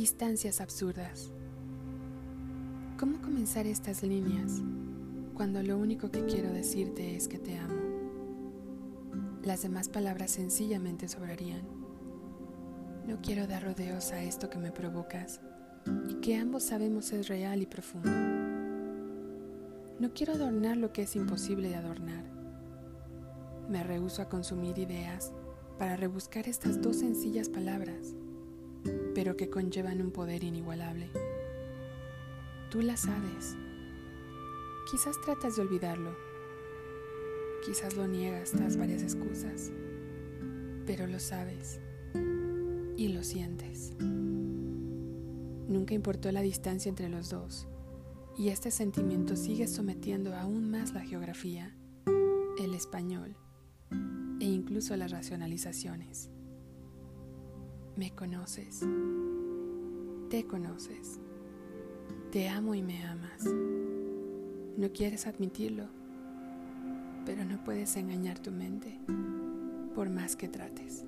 Distancias absurdas. ¿Cómo comenzar estas líneas cuando lo único que quiero decirte es que te amo? Las demás palabras sencillamente sobrarían. No quiero dar rodeos a esto que me provocas y que ambos sabemos es real y profundo. No quiero adornar lo que es imposible de adornar. Me rehúso a consumir ideas para rebuscar estas dos sencillas palabras, pero que conllevan un poder inigualable. Tú las sabes. Quizás tratas de olvidarlo. Quizás lo niegas tras varias excusas, pero lo sabes y lo sientes. Nunca importó la distancia entre los dos, y este sentimiento sigue sometiendo aún más la geografía, el español e incluso las racionalizaciones. Me conoces, te conoces, te amo y me amas. No quieres admitirlo, pero no puedes engañar tu mente por más que trates.